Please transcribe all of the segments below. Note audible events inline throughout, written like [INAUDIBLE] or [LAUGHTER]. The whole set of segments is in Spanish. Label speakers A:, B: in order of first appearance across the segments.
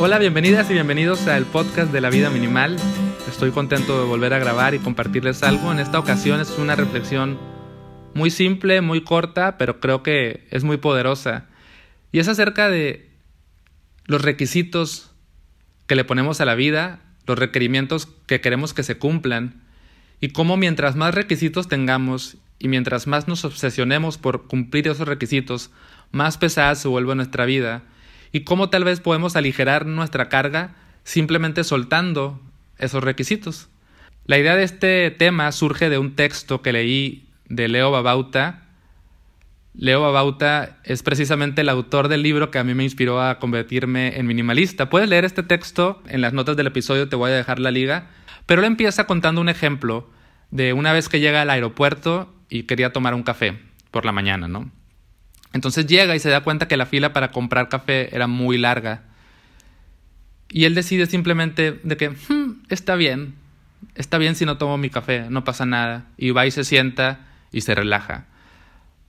A: Hola, bienvenidas y bienvenidos al podcast de la vida minimal. Estoy contento de volver a grabar y compartirles algo. En esta ocasión es una reflexión muy simple, muy corta, pero creo que es muy poderosa. Y es acerca de los requisitos que le ponemos a la vida, los requerimientos que queremos que se cumplan, y cómo mientras más requisitos tengamos y mientras más nos obsesionemos por cumplir esos requisitos, más pesada se vuelve nuestra vida, y cómo tal vez podemos aligerar nuestra carga simplemente soltando esos requisitos. La idea de este tema surge de un texto que leí de Leo Babauta. Leo Babauta es precisamente el autor del libro que a mí me inspiró a convertirme en minimalista. Puedes leer este texto, en las notas del episodio te voy a dejar la liga, pero él empieza contando un ejemplo de una vez que llega al aeropuerto y quería tomar un café por la mañana, ¿no? Entonces llega y se da cuenta que la fila para comprar café era muy larga. Y él decide simplemente de que, hmm, está bien, está bien si no tomo mi café, no pasa nada. Y va y se sienta y se relaja.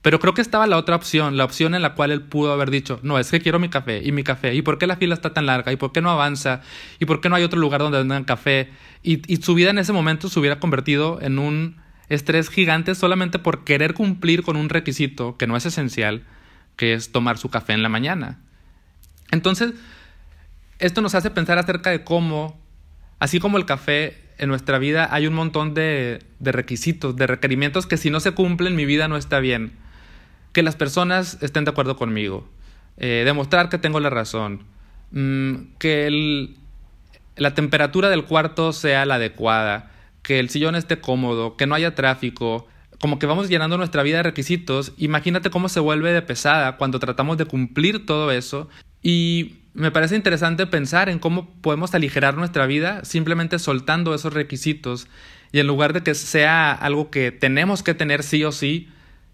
A: Pero creo que estaba la otra opción, la opción en la cual él pudo haber dicho, no, es que quiero mi café y mi café, y por qué la fila está tan larga, y por qué no avanza, y por qué no hay otro lugar donde vendan café. Y, y su vida en ese momento se hubiera convertido en un estrés gigante solamente por querer cumplir con un requisito que no es esencial, que es tomar su café en la mañana. Entonces, esto nos hace pensar acerca de cómo, así como el café en nuestra vida, hay un montón de, requisitos, de requerimientos que si no se cumplen, mi vida no está bien. Que las personas estén de acuerdo conmigo, eh, demostrar que tengo la razón, mm, que la temperatura del cuarto sea la adecuada, que el sillón esté cómodo, que no haya tráfico, como que vamos llenando nuestra vida de requisitos, imagínate cómo se vuelve de pesada cuando tratamos de cumplir todo eso. Y me parece interesante pensar en cómo podemos aligerar nuestra vida simplemente soltando esos requisitos y en lugar de que sea algo que tenemos que tener sí o sí,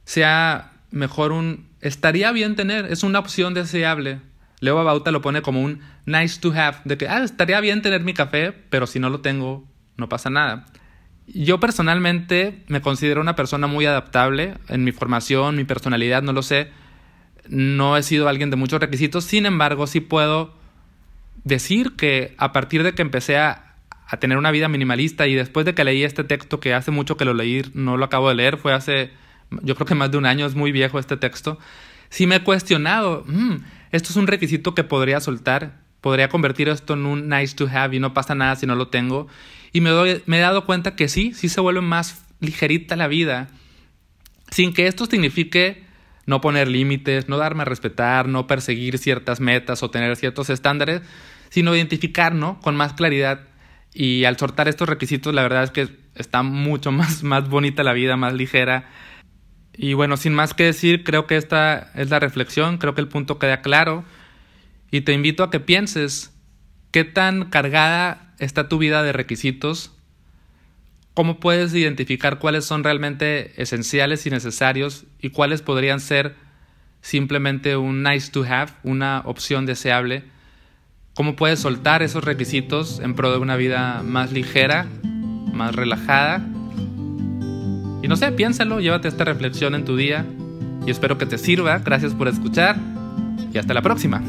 A: sea mejor un estaría bien tener, es una opción deseable. Leo Bauta lo pone como un nice to have, de que ah, estaría bien tener mi café, pero si no lo tengo, no pasa nada. Yo personalmente me considero una persona muy adaptable en mi formación, mi personalidad, no lo sé. No he sido alguien de muchos requisitos, sin embargo, sí puedo decir que a partir de que empecé a, tener una vida minimalista y después de que leí este texto, que hace mucho que lo leí, no lo acabo de leer, fue hace, yo creo que más de un año, es muy viejo este texto, sí me he cuestionado, mm, esto es un requisito que podría soltar, podría convertir esto en un nice to have y no pasa nada si no lo tengo. Y me, doy, me he dado cuenta que sí, sí se vuelve más ligerita la vida, sin que esto signifique no poner límites, no darme a respetar, no perseguir ciertas metas o tener ciertos estándares, sino identificar, ¿no? Con más claridad. Y al soltar estos requisitos, la verdad es que está mucho [LAUGHS] más, más bonita la vida, más ligera. Y bueno, sin más que decir, creo que esta es la reflexión, creo que el punto queda claro. Y te invito a que pienses qué tan cargada está tu vida de requisitos, cómo puedes identificar cuáles son realmente esenciales y necesarios y cuáles podrían ser simplemente un nice to have, una opción deseable, cómo puedes soltar esos requisitos en pro de una vida más ligera, más relajada. Y no sé, piénsalo, llévate esta reflexión en tu día y espero que te sirva. Gracias por escuchar y hasta la próxima.